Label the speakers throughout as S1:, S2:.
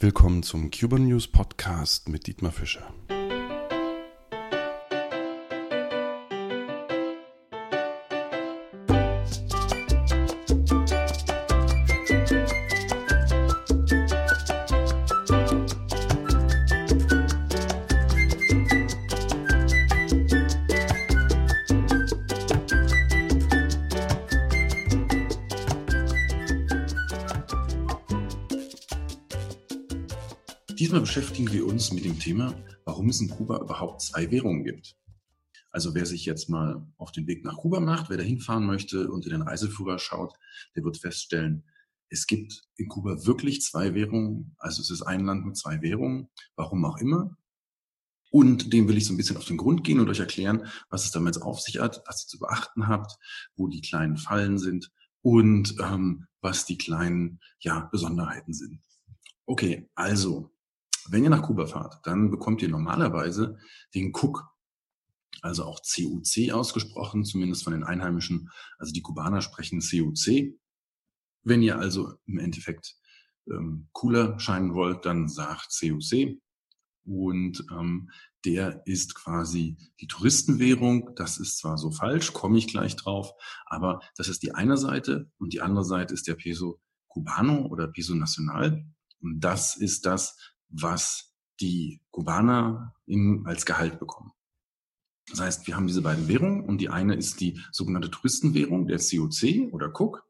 S1: Willkommen zum Cuban News Podcast mit Dietmar Fischer. Diesmal beschäftigen wir uns mit dem Thema, warum es in Kuba überhaupt zwei Währungen gibt. Also wer sich jetzt mal auf den Weg nach Kuba macht, wer da hinfahren möchte und in den Reiseführer schaut, der wird feststellen, es gibt in Kuba wirklich zwei Währungen. Also es ist ein Land mit zwei Währungen, warum auch immer. Und dem will ich so ein bisschen auf den Grund gehen und euch erklären, was es damit auf sich hat, was ihr zu beachten habt, wo die kleinen Fallen sind und ähm, was die kleinen ja, Besonderheiten sind. Okay, also wenn ihr nach Kuba fahrt, dann bekommt ihr normalerweise den Cook, also auch CUC ausgesprochen, zumindest von den Einheimischen. Also die Kubaner sprechen CUC. Wenn ihr also im Endeffekt ähm, cooler scheinen wollt, dann sagt CUC. Und ähm, der ist quasi die Touristenwährung. Das ist zwar so falsch, komme ich gleich drauf, aber das ist die eine Seite und die andere Seite ist der Peso Cubano oder Peso Nacional. Und das ist das, was die Kubaner im, als Gehalt bekommen. Das heißt, wir haben diese beiden Währungen und die eine ist die sogenannte Touristenwährung, der COC oder CUC,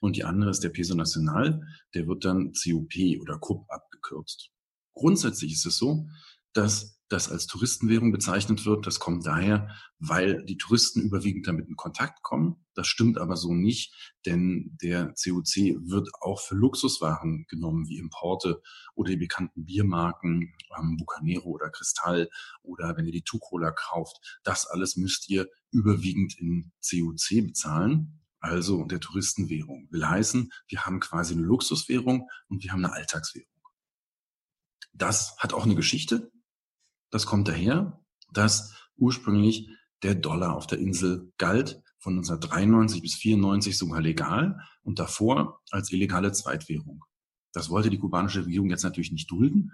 S1: und die andere ist der Peso Nacional, der wird dann CUP oder CUP abgekürzt. Grundsätzlich ist es so, dass das als Touristenwährung bezeichnet wird. Das kommt daher, weil die Touristen überwiegend damit in Kontakt kommen. Das stimmt aber so nicht, denn der COC wird auch für Luxuswaren genommen, wie Importe oder die bekannten Biermarken, ähm, Bucanero oder Kristall oder wenn ihr die Tucola kauft. Das alles müsst ihr überwiegend in COC bezahlen. Also der Touristenwährung. Will heißen, wir haben quasi eine Luxuswährung und wir haben eine Alltagswährung. Das hat auch eine Geschichte. Das kommt daher, dass ursprünglich der Dollar auf der Insel galt, von 1993 bis 94 sogar legal und davor als illegale Zweitwährung. Das wollte die kubanische Regierung jetzt natürlich nicht dulden.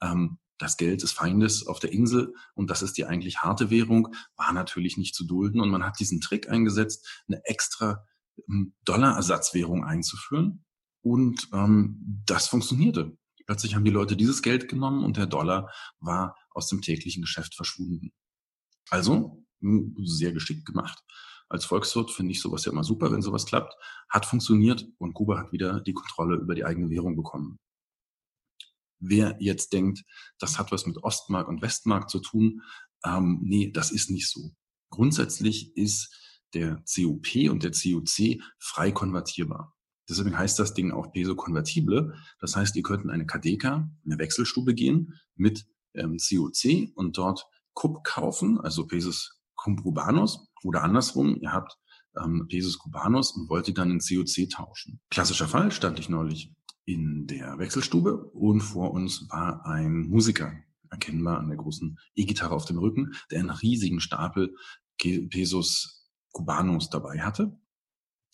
S1: Ähm, das Geld des Feindes auf der Insel und das ist die eigentlich harte Währung, war natürlich nicht zu dulden und man hat diesen Trick eingesetzt, eine extra ähm, Dollarersatzwährung einzuführen und ähm, das funktionierte. Plötzlich haben die Leute dieses Geld genommen und der Dollar war aus dem täglichen Geschäft verschwunden. Also, hm, sehr geschickt gemacht. Als Volkswirt finde ich sowas ja immer super, wenn sowas klappt. Hat funktioniert und Kuba hat wieder die Kontrolle über die eigene Währung bekommen. Wer jetzt denkt, das hat was mit Ostmark und Westmark zu tun, ähm, nee, das ist nicht so. Grundsätzlich ist der CUP und der CUC frei konvertierbar. Deswegen heißt das Ding auch Peso-konvertible. Das heißt, ihr könnt in eine Kadeka, eine Wechselstube gehen mit ähm, COC und dort Kup kaufen, also Pesos Cubanos oder andersrum, ihr habt ähm, Pesos Cubanos und wollt die dann in COC tauschen. Klassischer Fall stand ich neulich in der Wechselstube und vor uns war ein Musiker, erkennbar an der großen E-Gitarre auf dem Rücken, der einen riesigen Stapel Pesos Cubanos dabei hatte.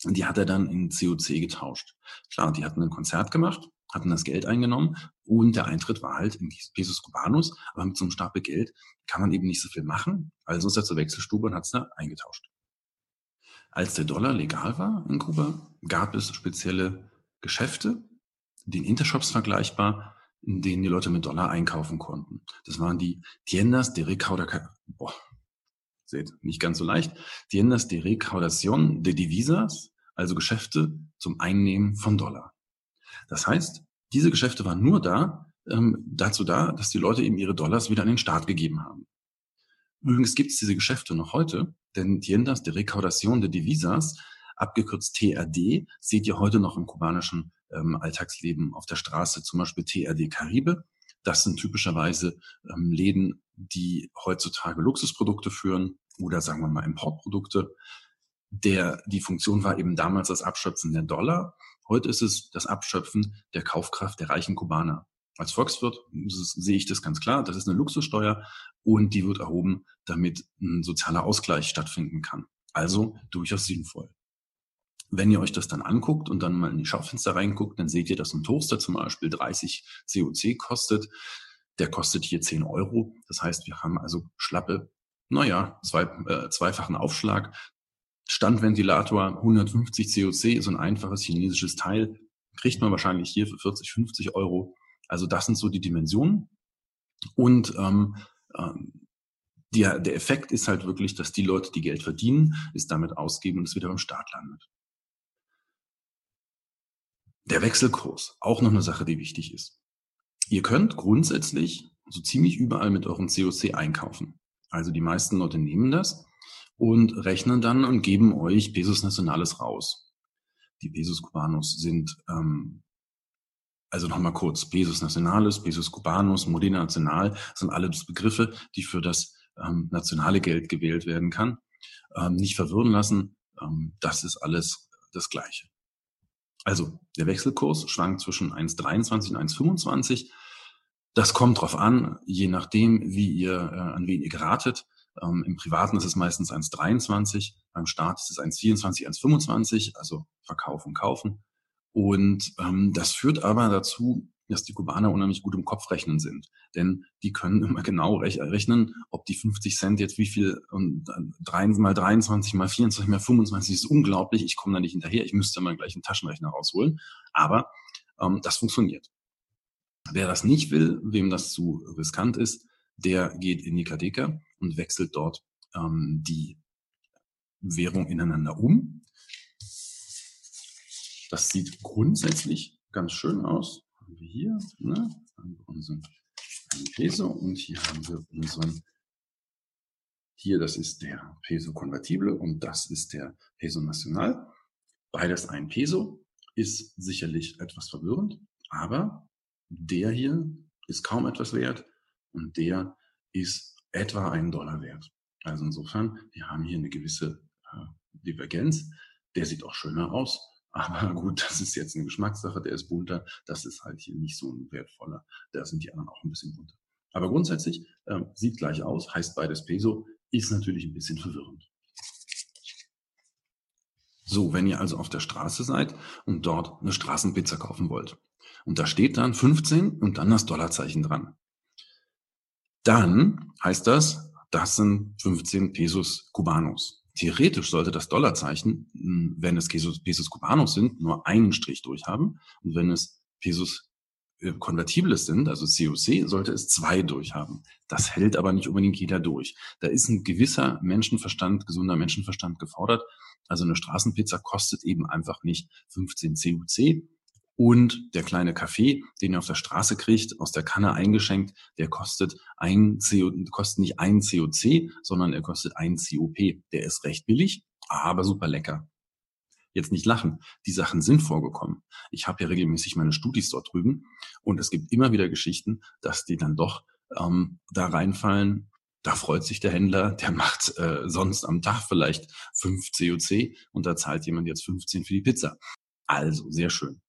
S1: Und die hat er dann in COC getauscht. Klar, die hatten ein Konzert gemacht, hatten das Geld eingenommen und der Eintritt war halt in Pesos Cubanos, aber mit so einem Stapel Geld kann man eben nicht so viel machen. Also ist er zur Wechselstube und hat es da eingetauscht. Als der Dollar legal war in Kuba, gab es spezielle Geschäfte, den Intershops vergleichbar, in denen die Leute mit Dollar einkaufen konnten. Das waren die Tiendas de Recaudación, boah, seht, nicht ganz so leicht, Tiendas de Recaudación de Divisas, also Geschäfte zum Einnehmen von Dollar. Das heißt, diese Geschäfte waren nur da, ähm, dazu da, dass die Leute eben ihre Dollars wieder an den Staat gegeben haben. Übrigens gibt es diese Geschäfte noch heute, denn Tiendas de Recaudación de Divisas, abgekürzt TRD, seht ihr heute noch im kubanischen ähm, Alltagsleben auf der Straße, zum Beispiel TRD Caribe. Das sind typischerweise ähm, Läden, die heutzutage Luxusprodukte führen oder sagen wir mal Importprodukte. Der, die Funktion war eben damals das Abschöpfen der Dollar Heute ist es das Abschöpfen der Kaufkraft der reichen Kubaner. Als Volkswirt sehe ich das ganz klar. Das ist eine Luxussteuer und die wird erhoben, damit ein sozialer Ausgleich stattfinden kann. Also durchaus sinnvoll. wenn ihr euch das dann anguckt und dann mal in die Schaufenster reinguckt, dann seht ihr, dass ein Toaster zum Beispiel 30 COC kostet. Der kostet hier 10 Euro. Das heißt, wir haben also schlappe, naja, zwei, äh, zweifachen Aufschlag. Standventilator 150 COC, so ein einfaches chinesisches Teil, kriegt man wahrscheinlich hier für 40, 50 Euro. Also das sind so die Dimensionen. Und ähm, ähm, der, der Effekt ist halt wirklich, dass die Leute, die Geld verdienen, es damit ausgeben und es wieder beim Staat landet. Der Wechselkurs, auch noch eine Sache, die wichtig ist. Ihr könnt grundsätzlich so ziemlich überall mit eurem COC einkaufen. Also die meisten Leute nehmen das und rechnen dann und geben euch Pesos Nacionales raus. Die Pesos Cubanos sind, ähm, also nochmal kurz, Pesos Nacionales, Pesos Cubanos, Modena Nacional sind alles Begriffe, die für das ähm, nationale Geld gewählt werden kann. Ähm, nicht verwirren lassen, ähm, das ist alles das Gleiche. Also der Wechselkurs schwankt zwischen 1,23 und 1,25. Das kommt drauf an, je nachdem, wie ihr, äh, an wen ihr geratet. Ähm, Im Privaten ist es meistens 1,23, beim Staat ist es 1,24, 1,25, also verkaufen, kaufen. Und ähm, das führt aber dazu, dass die Kubaner unheimlich gut im Kopf rechnen sind. Denn die können immer genau rechnen, ob die 50 Cent jetzt wie viel, und 3 mal 23 mal 24 mal 25 ist unglaublich. Ich komme da nicht hinterher. Ich müsste mal gleich einen Taschenrechner rausholen. Aber ähm, das funktioniert. Wer das nicht will, wem das zu riskant ist, der geht in die Kadeka und wechselt dort ähm, die Währung ineinander um. Das sieht grundsätzlich ganz schön aus haben wir hier, ne, haben wir unseren Peso und hier haben wir unseren, hier, das ist der Peso Convertible und das ist der Peso Nacional. Beides ein Peso, ist sicherlich etwas verwirrend, aber der hier ist kaum etwas wert und der ist etwa einen Dollar wert. Also insofern, wir haben hier eine gewisse äh, Divergenz. Der sieht auch schöner aus. Aber gut, das ist jetzt eine Geschmackssache, der ist bunter, das ist halt hier nicht so ein wertvoller. Da sind die anderen auch ein bisschen bunter. Aber grundsätzlich ähm, sieht gleich aus, heißt beides Peso, ist natürlich ein bisschen verwirrend. So, wenn ihr also auf der Straße seid und dort eine Straßenpizza kaufen wollt und da steht dann 15 und dann das Dollarzeichen dran, dann heißt das, das sind 15 Pesos Cubanos. Theoretisch sollte das Dollarzeichen, hm, wenn es Pesos, Pesos Cubanos sind, nur einen Strich durchhaben. Und wenn es Pesos äh, Konvertibles sind, also COC, sollte es zwei durchhaben. Das hält aber nicht unbedingt jeder durch. Da ist ein gewisser Menschenverstand, gesunder Menschenverstand gefordert. Also eine Straßenpizza kostet eben einfach nicht 15 COC, und der kleine Kaffee, den ihr auf der Straße kriegt, aus der Kanne eingeschenkt, der kostet ein CO, kostet nicht ein COC, sondern er kostet ein COP. Der ist recht billig, aber super lecker. Jetzt nicht lachen. Die Sachen sind vorgekommen. Ich habe ja regelmäßig meine Studis dort drüben und es gibt immer wieder Geschichten, dass die dann doch ähm, da reinfallen. Da freut sich der Händler, der macht äh, sonst am Tag vielleicht fünf COC und da zahlt jemand jetzt 15 für die Pizza. Also sehr schön.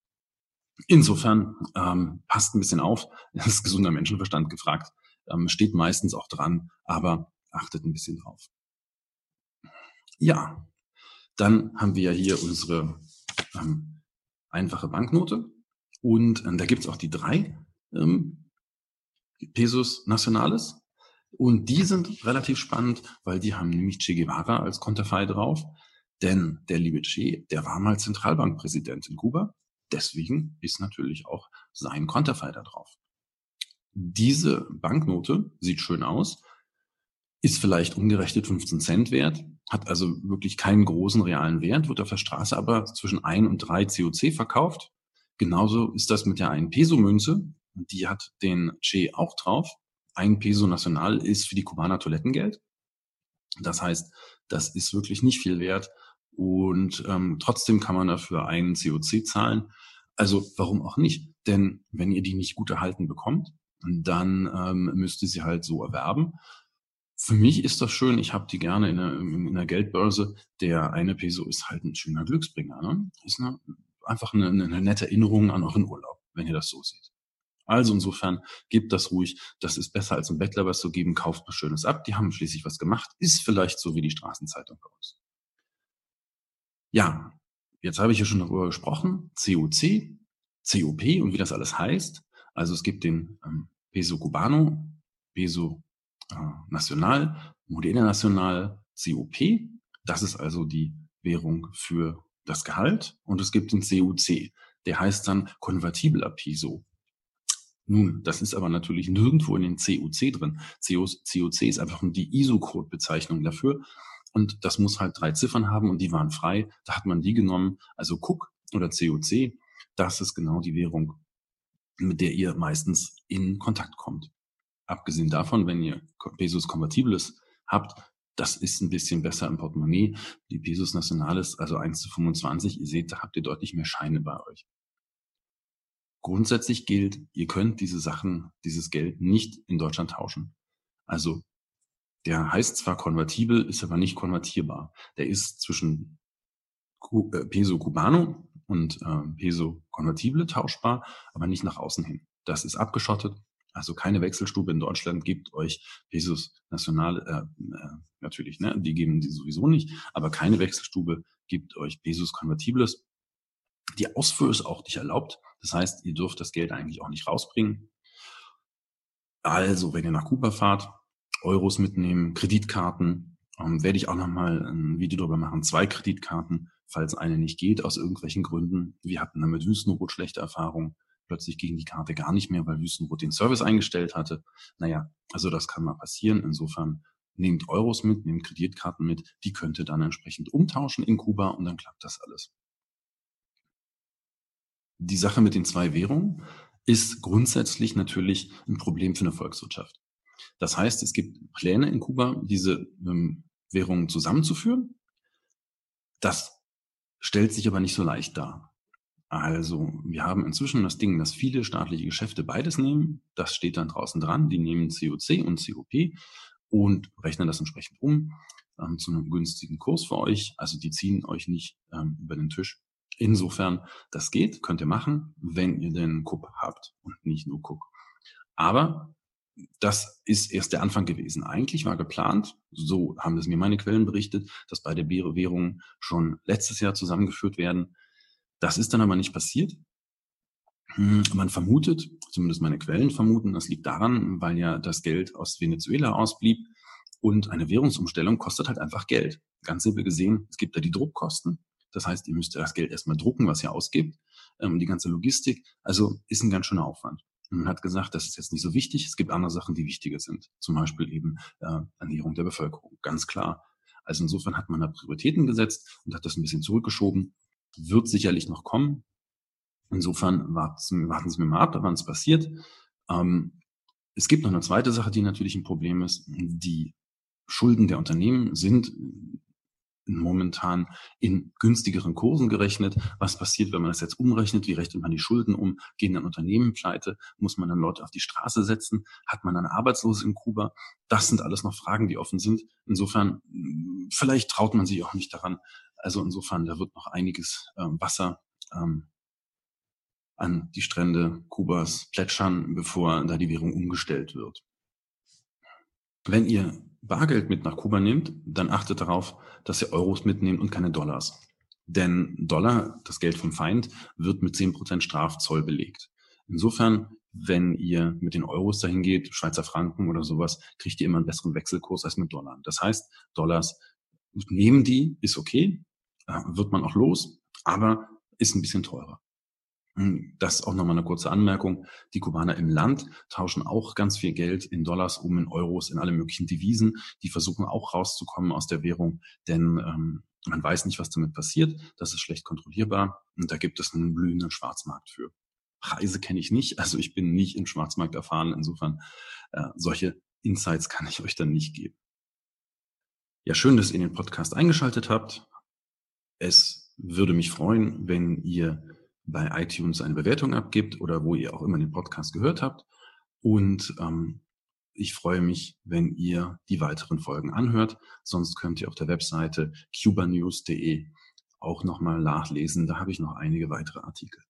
S1: Insofern ähm, passt ein bisschen auf, das ist gesunder Menschenverstand gefragt, ähm, steht meistens auch dran, aber achtet ein bisschen drauf. Ja, dann haben wir ja hier unsere ähm, einfache Banknote. Und ähm, da gibt's auch die drei ähm, Pesos Nacionales. Und die sind relativ spannend, weil die haben nämlich Che Guevara als Konterfei drauf, denn der liebe Che, der war mal Zentralbankpräsident in Kuba Deswegen ist natürlich auch sein Konterfei da drauf. Diese Banknote sieht schön aus, ist vielleicht umgerechnet 15 Cent wert, hat also wirklich keinen großen realen Wert, wird auf der Straße aber zwischen 1 und 3 COC verkauft. Genauso ist das mit der 1 Peso-Münze. Die hat den Che auch drauf. Ein Peso Nacional ist für die Kubaner Toilettengeld. Das heißt, das ist wirklich nicht viel wert. Und ähm, trotzdem kann man dafür einen COC zahlen. Also warum auch nicht? Denn wenn ihr die nicht gut erhalten bekommt, dann ähm, müsst ihr sie halt so erwerben. Für mich ist das schön, ich habe die gerne in der, in der Geldbörse. Der eine Peso ist halt ein schöner Glücksbringer. Ne? Ist eine, einfach eine, eine nette Erinnerung an euren Urlaub, wenn ihr das so seht. Also insofern gebt das ruhig. Das ist besser als ein Bettler was zu geben. Kauft was Schönes ab. Die haben schließlich was gemacht. Ist vielleicht so wie die Straßenzeitung bei uns. Ja, jetzt habe ich ja schon darüber gesprochen, COC, COP und wie das alles heißt. Also es gibt den ähm, Peso Cubano, Peso äh, Nacional, Modena Nacional, COP. Das ist also die Währung für das Gehalt. Und es gibt den CUC, der heißt dann konvertibler Peso. Nun, das ist aber natürlich nirgendwo in den CUC drin. CUC ist einfach die ISO-Code-Bezeichnung dafür. Und das muss halt drei Ziffern haben und die waren frei. Da hat man die genommen. Also CUC oder CUC, das ist genau die Währung, mit der ihr meistens in Kontakt kommt. Abgesehen davon, wenn ihr Pesos Konvertibles habt, das ist ein bisschen besser im Portemonnaie. Die Pesos Nationales, also 1 zu 25, ihr seht, da habt ihr deutlich mehr Scheine bei euch. Grundsätzlich gilt, ihr könnt diese Sachen, dieses Geld nicht in Deutschland tauschen. Also der heißt zwar konvertibel, ist aber nicht konvertierbar. Der ist zwischen äh, Peso Cubano und äh, Peso Konvertible tauschbar, aber nicht nach außen hin. Das ist abgeschottet. Also keine Wechselstube in Deutschland gibt euch Pesos National, äh, äh, natürlich, ne, die geben die sowieso nicht, aber keine Wechselstube gibt euch Pesos Konvertibles. Die Ausfuhr ist auch nicht erlaubt. Das heißt, ihr dürft das Geld eigentlich auch nicht rausbringen. Also, wenn ihr nach Kuba fahrt, Euros mitnehmen, Kreditkarten, ähm, werde ich auch nochmal ein Video darüber machen. Zwei Kreditkarten, falls eine nicht geht, aus irgendwelchen Gründen. Wir hatten damit Wüstenrot schlechte Erfahrungen. Plötzlich ging die Karte gar nicht mehr, weil Wüstenrot den Service eingestellt hatte. Naja, also das kann mal passieren. Insofern nehmt Euros mit, nehmt Kreditkarten mit. Die könnt ihr dann entsprechend umtauschen in Kuba und dann klappt das alles. Die Sache mit den zwei Währungen ist grundsätzlich natürlich ein Problem für eine Volkswirtschaft. Das heißt, es gibt Pläne in Kuba, diese ähm, Währungen zusammenzuführen. Das stellt sich aber nicht so leicht dar. Also wir haben inzwischen das Ding, dass viele staatliche Geschäfte beides nehmen. Das steht dann draußen dran. Die nehmen COC und COP und rechnen das entsprechend um ähm, zu einem günstigen Kurs für euch. Also die ziehen euch nicht ähm, über den Tisch. Insofern, das geht, könnt ihr machen, wenn ihr den Cook habt und nicht nur Cook. Aber das ist erst der Anfang gewesen. Eigentlich war geplant, so haben es mir meine Quellen berichtet, dass beide Währungen schon letztes Jahr zusammengeführt werden. Das ist dann aber nicht passiert. Hm, man vermutet, zumindest meine Quellen vermuten, das liegt daran, weil ja das Geld aus Venezuela ausblieb und eine Währungsumstellung kostet halt einfach Geld. Ganz simpel gesehen, es gibt da die Druckkosten. Das heißt, ihr müsst das Geld erstmal drucken, was ihr ausgibt, ähm, die ganze Logistik. Also ist ein ganz schöner Aufwand. Man hat gesagt, das ist jetzt nicht so wichtig. Es gibt andere Sachen, die wichtiger sind. Zum Beispiel eben äh, Ernährung der Bevölkerung. Ganz klar. Also insofern hat man da Prioritäten gesetzt und hat das ein bisschen zurückgeschoben. Wird sicherlich noch kommen. Insofern warten, warten Sie mir mal ab, wann es passiert. Ähm, es gibt noch eine zweite Sache, die natürlich ein Problem ist. Die Schulden der Unternehmen sind momentan in günstigeren Kursen gerechnet. Was passiert, wenn man das jetzt umrechnet? Wie rechnet man die Schulden um? Gehen dann Unternehmen pleite? Muss man dann Leute auf die Straße setzen? Hat man dann Arbeitslose in Kuba? Das sind alles noch Fragen, die offen sind. Insofern, vielleicht traut man sich auch nicht daran. Also insofern, da wird noch einiges ähm, Wasser ähm, an die Strände Kubas plätschern, bevor da die Währung umgestellt wird. Wenn ihr Bargeld mit nach Kuba nehmt, dann achtet darauf, dass ihr Euros mitnehmt und keine Dollars. Denn Dollar, das Geld vom Feind, wird mit 10% Strafzoll belegt. Insofern, wenn ihr mit den Euros dahin geht, Schweizer Franken oder sowas, kriegt ihr immer einen besseren Wechselkurs als mit Dollar. Das heißt, Dollars nehmen die, ist okay, äh, wird man auch los, aber ist ein bisschen teurer. Hm, das ist auch nochmal eine kurze Anmerkung. Die Kubaner im Land tauschen auch ganz viel Geld in Dollars um, in Euros, in alle möglichen Devisen. Die versuchen auch rauszukommen aus der Währung, denn ähm, man weiß nicht, was damit passiert. Das ist schlecht kontrollierbar und da gibt es einen blühenden Schwarzmarkt für. Preise kenne ich nicht, also ich bin nicht im Schwarzmarkt erfahren. Insofern äh, solche Insights kann ich euch dann nicht geben. Ja, schön, dass ihr den Podcast eingeschaltet habt. Es würde mich freuen, wenn ihr bei iTunes eine Bewertung abgibt oder wo ihr auch immer den Podcast gehört habt. Und ähm, ich freue mich, wenn ihr die weiteren Folgen anhört. Sonst könnt ihr auf der Webseite cubanews.de auch nochmal nachlesen. Da habe ich noch einige weitere Artikel.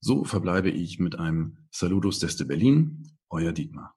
S1: So verbleibe ich mit einem Saludos desde Berlin, euer Dietmar.